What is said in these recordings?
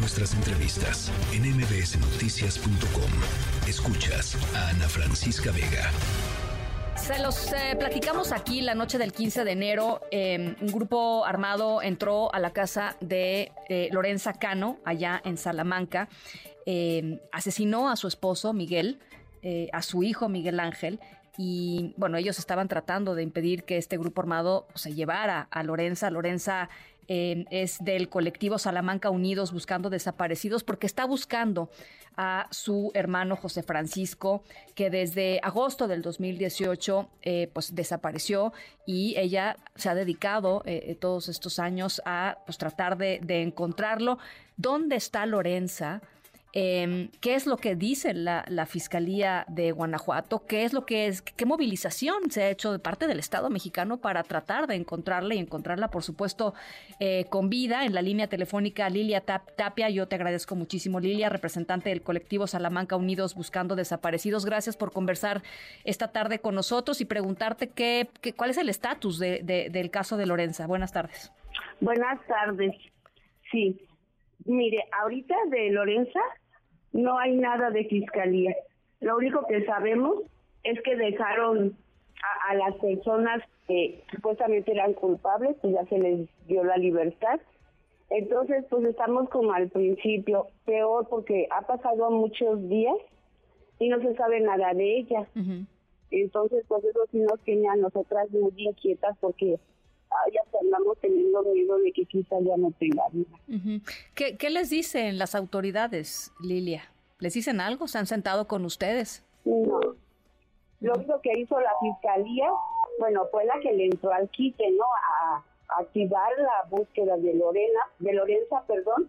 nuestras entrevistas en mbsnoticias.com. Escuchas a Ana Francisca Vega. Se los eh, platicamos aquí la noche del 15 de enero. Em, un grupo armado entró a la casa de eh, Lorenza Cano, allá en Salamanca. Em, asesinó a su esposo, Miguel, eh, a su hijo, Miguel Ángel, y bueno, ellos estaban tratando de impedir que este grupo armado pues, se llevara a Lorenza. Lorenza eh, es del colectivo Salamanca Unidos buscando desaparecidos porque está buscando a su hermano José Francisco que desde agosto del 2018 eh, pues desapareció y ella se ha dedicado eh, todos estos años a pues tratar de, de encontrarlo. ¿Dónde está Lorenza? Eh, ¿Qué es lo que dice la, Fiscalía de Guanajuato? ¿Qué es lo que es, qué movilización se ha hecho de parte del Estado mexicano para tratar de encontrarla y encontrarla, por supuesto, eh, con vida en la línea telefónica Lilia Tapia? Yo te agradezco muchísimo, Lilia, representante del colectivo Salamanca Unidos Buscando Desaparecidos. Gracias por conversar esta tarde con nosotros y preguntarte qué, cuál es el estatus de, del caso de Lorenza. Buenas tardes. Buenas tardes. Sí, Mire, ahorita de Lorenza no hay nada de fiscalía. Lo único que sabemos es que dejaron a, las personas que supuestamente eran culpables, pues ya se les dio la libertad. Entonces, pues estamos como al principio, peor porque ha pasado muchos días y no se sabe nada de ella. Entonces, pues eso sí nos tiene a nosotras muy inquietas porque ya andamos teniendo miedo de que quizá ya no tenga vida. ¿Qué, les dicen las autoridades, Lilia? ¿Les dicen algo? ¿Se han sentado con ustedes? No. Lo único que hizo la fiscalía, bueno, fue la que le entró al quite, ¿no? A, activar la búsqueda de Lorena, de Lorenza, perdón,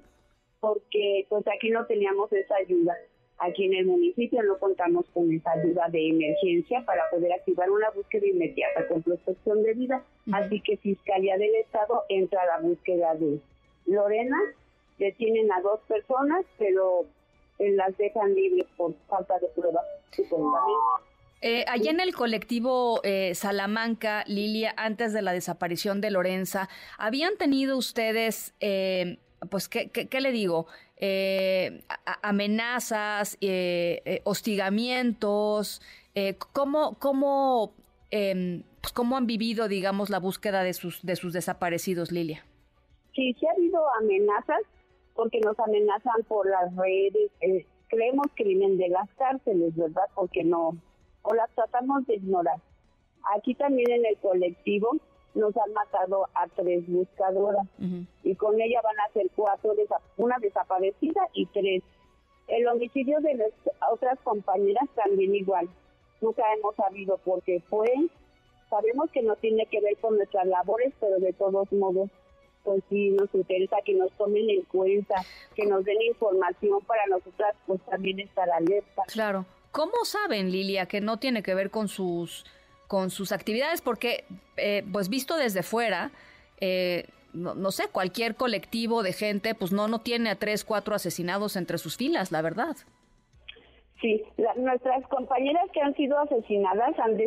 porque pues aquí no teníamos esa ayuda. Aquí en el municipio no contamos con esa ayuda de emergencia para poder activar una búsqueda inmediata con protección de vida. Así que Fiscalía del Estado entra a la búsqueda de Lorena. Detienen a dos personas, pero las dejan libres por falta de pruebas. Eh, allá en el colectivo eh, Salamanca, Lilia, antes de la desaparición de Lorenza, ¿habían tenido ustedes, eh, pues, ¿qué, qué, le digo? eh, amenazas, eh, eh, hostigamientos, eh, ¿cómo, cómo, eh, pues, cómo han vivido, digamos, la búsqueda de sus, de sus desaparecidos, Lilia? Sí, sí ha habido amenazas, porque nos amenazan por las redes, eh, creemos que vienen de las cárceles, ¿verdad? Porque no, o las tratamos de ignorar. Aquí también en el colectivo nos han matado a tres buscadoras y con ella van a ser cuatro, una desaparecida y tres. El homicidio de las otras compañeras también igual. Nunca hemos sabido por qué fue. Sabemos que no tiene que ver con nuestras labores, pero de todos modos, pues sí nos interesa que nos tomen en cuenta, que nos den información para nosotras, pues también estar alerta. Claro. ¿Cómo saben, Lilia, que no tiene que ver con sus con sus actividades, porque, eh, pues visto desde fuera, eh, no, sé, cualquier colectivo de gente, pues no, no tiene a tres, cuatro asesinados entre sus filas, la verdad. Sí, nuestras compañeras que han sido asesinadas han,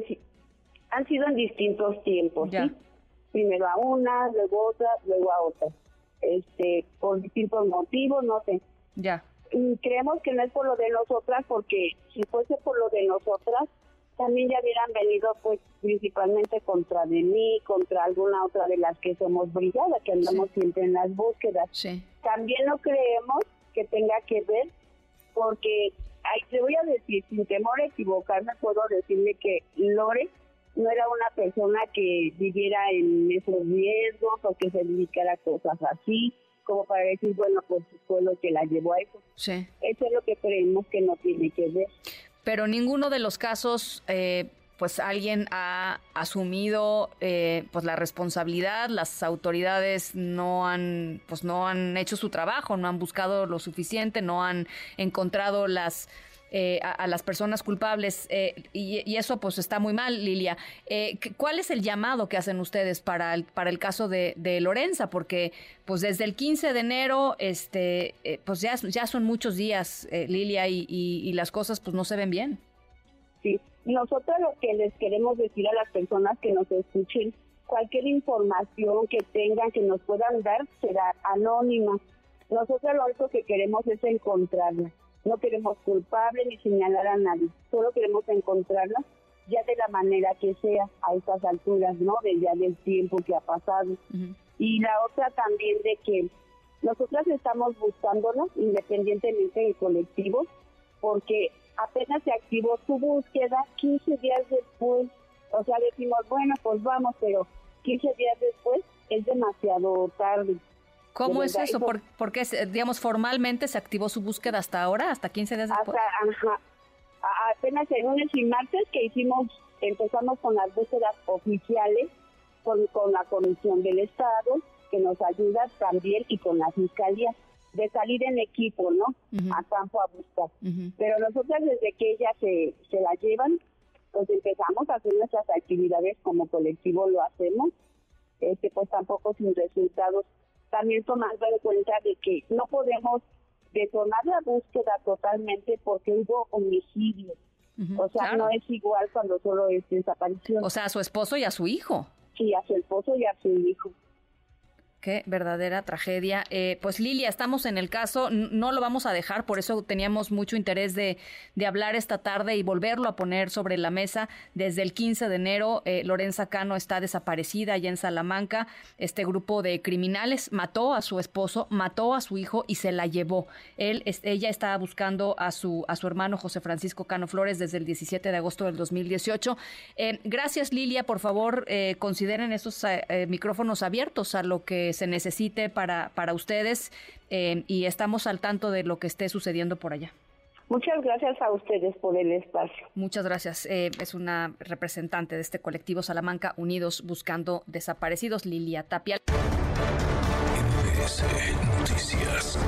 han sido en distintos tiempos, ¿sí? Primero a una, luego a otra, luego a otra. Este, por distintos motivos, no sé. Ya. Y creemos que no es por lo de nosotras, porque si fuese por lo de nosotras, también ya hubieran venido pues principalmente contra de mí, contra alguna otra de las que somos brigadas, que andamos siempre en las búsquedas. También no creemos que tenga que ver, porque ahí te voy a decir, sin temor a equivocarme, puedo decirle que Lore no era una persona que viviera en esos riesgos o que se dedicara a cosas así, como para decir, bueno, pues fue lo que la llevó a eso. Sí. Eso es lo que creemos que no tiene que ver pero ninguno de los casos, eh, pues alguien ha asumido eh, pues la responsabilidad, las autoridades no han, pues no han hecho su trabajo, no han buscado lo suficiente, no han encontrado las eh, a, las personas culpables eh, y, eso pues está muy mal, Lilia. Eh, ¿Cuál es el llamado que hacen ustedes para el, para el caso de, Lorenza? Porque pues desde el 15 de enero, este, pues ya, ya son muchos días, Lilia, y, y, las cosas pues no se ven bien. Sí, nosotros lo que les queremos decir a las personas que nos escuchen, cualquier información que tengan, que nos puedan dar, será anónima Nosotros lo único que queremos es encontrarla. No queremos culpable ni señalar a nadie. Solo queremos encontrarla ya de la manera que sea a estas alturas, ¿no? De ya del tiempo que ha pasado. Y la otra también de que nosotras estamos buscándola independientemente del colectivo, porque apenas se activó su búsqueda 15 días después. O sea, decimos, bueno, pues vamos, pero 15 días después es demasiado tarde. ¿Cómo es eso? ¿Por, qué, digamos, formalmente se activó su búsqueda hasta ahora, hasta 15 días después? ajá, apenas el lunes y martes que hicimos, empezamos con las búsquedas oficiales, con, con la Comisión del Estado, que nos ayuda también, y con la Fiscalía, de salir en equipo, ¿no? A campo a buscar. Pero nosotros desde que ellas se, se la llevan, pues empezamos a hacer nuestras actividades como colectivo lo hacemos, este pues tampoco sin resultados, también tomando en cuenta de que no podemos detonar la búsqueda totalmente porque hubo homicidio. o sea, no es igual cuando solo es desaparición. O sea, a su esposo y a su hijo. Sí, a su esposo y a su hijo. Qué verdadera tragedia. Eh, pues Lilia, estamos en el caso, no lo vamos a dejar, por eso teníamos mucho interés de, hablar esta tarde y volverlo a poner sobre la mesa. Desde el 15 de enero, eh, Lorenza Cano está desaparecida allá en Salamanca. Este grupo de criminales mató a su esposo, mató a su hijo y se la llevó. Él, ella estaba buscando a su, a su hermano José Francisco Cano Flores desde el 17 de agosto del 2018. Eh, gracias Lilia, por favor, consideren esos micrófonos abiertos a lo que se necesite para, para ustedes eh, y estamos al tanto de lo que esté sucediendo por allá. Muchas gracias a ustedes por el espacio. Muchas gracias. Eh, es una representante de este colectivo Salamanca Unidos Buscando Desaparecidos, Lilia Tapia. Noticias.